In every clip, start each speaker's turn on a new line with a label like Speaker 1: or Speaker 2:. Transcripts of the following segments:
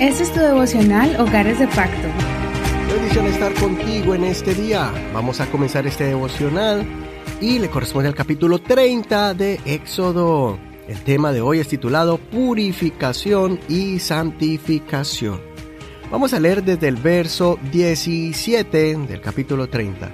Speaker 1: Este es tu devocional Hogares de Pacto.
Speaker 2: Bendición estar contigo en este día. Vamos a comenzar este devocional y le corresponde al capítulo 30 de Éxodo. El tema de hoy es titulado Purificación y Santificación. Vamos a leer desde el verso 17 del capítulo 30.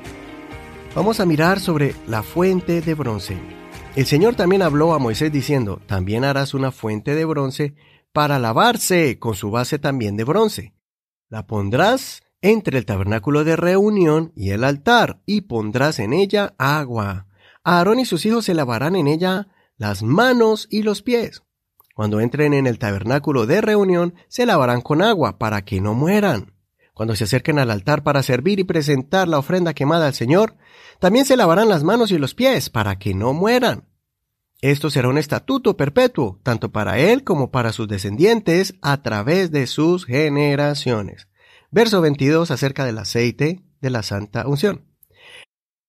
Speaker 2: Vamos a mirar sobre la fuente de bronce. El Señor también habló a Moisés diciendo, también harás una fuente de bronce para lavarse con su base también de bronce. La pondrás entre el tabernáculo de reunión y el altar, y pondrás en ella agua. Aarón y sus hijos se lavarán en ella las manos y los pies. Cuando entren en el tabernáculo de reunión, se lavarán con agua para que no mueran. Cuando se acerquen al altar para servir y presentar la ofrenda quemada al Señor, también se lavarán las manos y los pies para que no mueran. Esto será un estatuto perpetuo, tanto para él como para sus descendientes, a través de sus generaciones. Verso 22 acerca del aceite de la santa unción.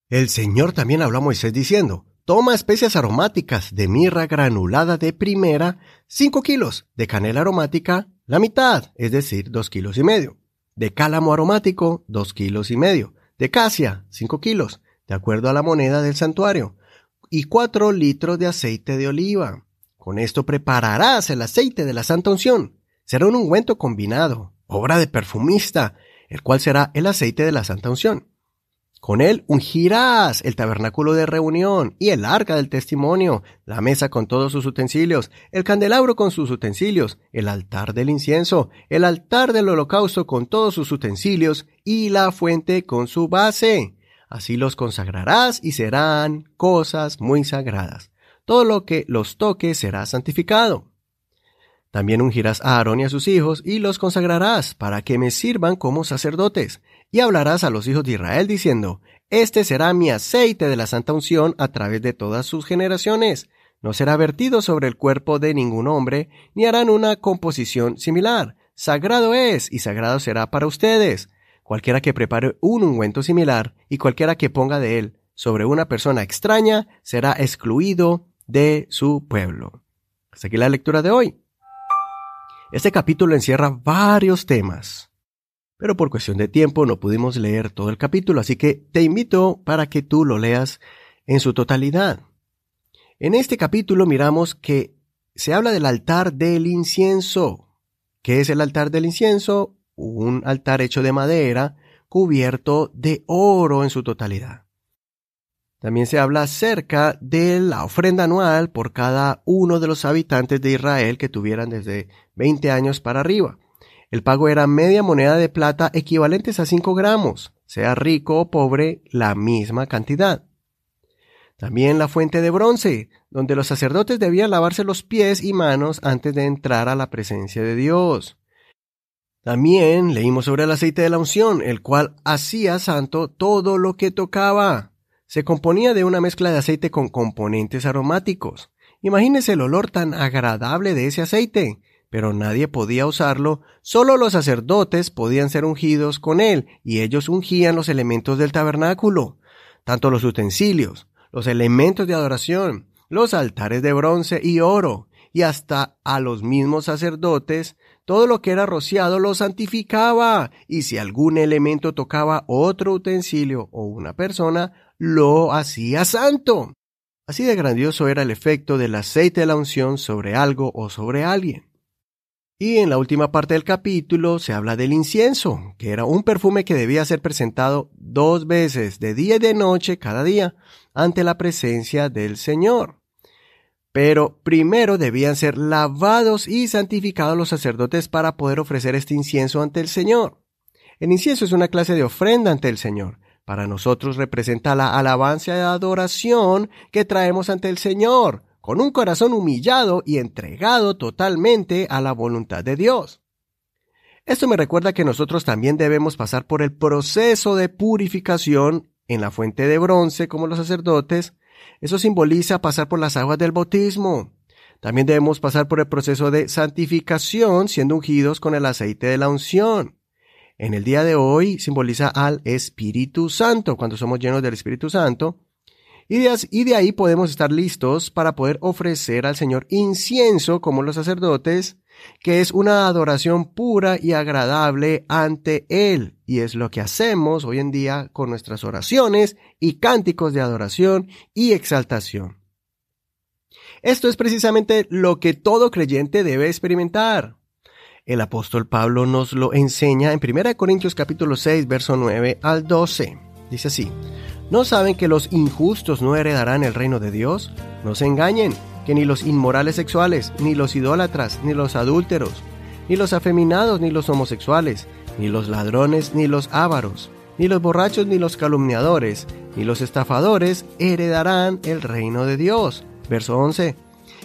Speaker 2: El Señor también habló a Moisés diciendo, Toma especias aromáticas de mirra granulada de primera, 5 kilos, de canela aromática, la mitad, es decir, 2 kilos y medio, de cálamo aromático, 2 kilos y medio, de casia, 5 kilos, de acuerdo a la moneda del santuario, y 4 litros de aceite de oliva. Con esto prepararás el aceite de la santa unción. Será un ungüento combinado, obra de perfumista, el cual será el aceite de la santa unción. Con él ungirás el tabernáculo de reunión y el arca del testimonio, la mesa con todos sus utensilios, el candelabro con sus utensilios, el altar del incienso, el altar del holocausto con todos sus utensilios y la fuente con su base. Así los consagrarás y serán cosas muy sagradas. Todo lo que los toque será santificado. También ungirás a Aarón y a sus hijos y los consagrarás para que me sirvan como sacerdotes. Y hablarás a los hijos de Israel diciendo, Este será mi aceite de la santa unción a través de todas sus generaciones. No será vertido sobre el cuerpo de ningún hombre, ni harán una composición similar. Sagrado es y sagrado será para ustedes. Cualquiera que prepare un ungüento similar y cualquiera que ponga de él sobre una persona extraña será excluido de su pueblo. Hasta aquí la lectura de hoy. Este capítulo encierra varios temas, pero por cuestión de tiempo no pudimos leer todo el capítulo, así que te invito para que tú lo leas en su totalidad. En este capítulo miramos que se habla del altar del incienso. ¿Qué es el altar del incienso? Un altar hecho de madera cubierto de oro en su totalidad. También se habla acerca de la ofrenda anual por cada uno de los habitantes de Israel que tuvieran desde 20 años para arriba. El pago era media moneda de plata equivalentes a 5 gramos, sea rico o pobre, la misma cantidad. También la fuente de bronce, donde los sacerdotes debían lavarse los pies y manos antes de entrar a la presencia de Dios. También leímos sobre el aceite de la unción, el cual hacía santo todo lo que tocaba. Se componía de una mezcla de aceite con componentes aromáticos. Imagínese el olor tan agradable de ese aceite, pero nadie podía usarlo, solo los sacerdotes podían ser ungidos con él, y ellos ungían los elementos del tabernáculo, tanto los utensilios, los elementos de adoración, los altares de bronce y oro, y hasta a los mismos sacerdotes, todo lo que era rociado lo santificaba, y si algún elemento tocaba otro utensilio o una persona, lo hacía santo. Así de grandioso era el efecto del aceite de la unción sobre algo o sobre alguien. Y en la última parte del capítulo se habla del incienso, que era un perfume que debía ser presentado dos veces, de día y de noche, cada día, ante la presencia del Señor. Pero primero debían ser lavados y santificados los sacerdotes para poder ofrecer este incienso ante el Señor. El incienso es una clase de ofrenda ante el Señor, para nosotros representa la alabanza y adoración que traemos ante el Señor, con un corazón humillado y entregado totalmente a la voluntad de Dios. Esto me recuerda que nosotros también debemos pasar por el proceso de purificación en la fuente de bronce como los sacerdotes. Eso simboliza pasar por las aguas del bautismo. También debemos pasar por el proceso de santificación siendo ungidos con el aceite de la unción en el día de hoy simboliza al Espíritu Santo, cuando somos llenos del Espíritu Santo. Y de, y de ahí podemos estar listos para poder ofrecer al Señor incienso como los sacerdotes, que es una adoración pura y agradable ante Él. Y es lo que hacemos hoy en día con nuestras oraciones y cánticos de adoración y exaltación. Esto es precisamente lo que todo creyente debe experimentar. El apóstol Pablo nos lo enseña en 1 Corintios capítulo 6, verso 9 al 12. Dice así, ¿no saben que los injustos no heredarán el reino de Dios? No se engañen, que ni los inmorales sexuales, ni los idólatras, ni los adúlteros, ni los afeminados, ni los homosexuales, ni los ladrones, ni los ávaros, ni los borrachos, ni los calumniadores, ni los estafadores heredarán el reino de Dios. Verso 11.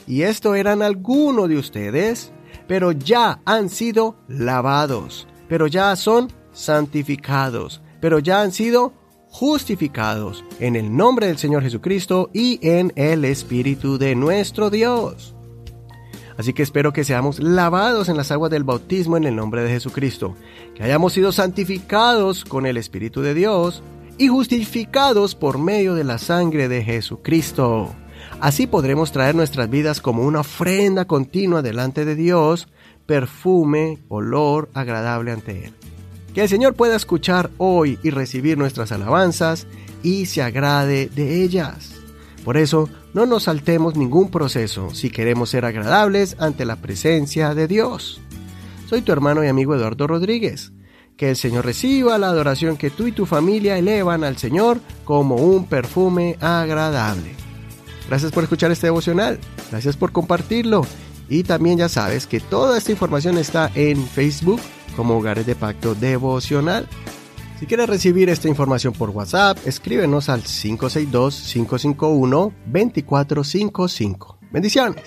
Speaker 2: Y esto eran algunos de ustedes, pero ya han sido lavados, pero ya son santificados, pero ya han sido justificados en el nombre del Señor Jesucristo y en el Espíritu de nuestro Dios. Así que espero que seamos lavados en las aguas del bautismo en el nombre de Jesucristo, que hayamos sido santificados con el Espíritu de Dios y justificados por medio de la sangre de Jesucristo. Así podremos traer nuestras vidas como una ofrenda continua delante de Dios, perfume, olor agradable ante Él. Que el Señor pueda escuchar hoy y recibir nuestras alabanzas y se agrade de ellas. Por eso, no nos saltemos ningún proceso si queremos ser agradables ante la presencia de Dios. Soy tu hermano y amigo Eduardo Rodríguez. Que el Señor reciba la adoración que tú y tu familia elevan al Señor como un perfume agradable. Gracias por escuchar este devocional, gracias por compartirlo y también ya sabes que toda esta información está en Facebook como Hogares de Pacto Devocional. Si quieres recibir esta información por WhatsApp, escríbenos al 562-551-2455. Bendiciones.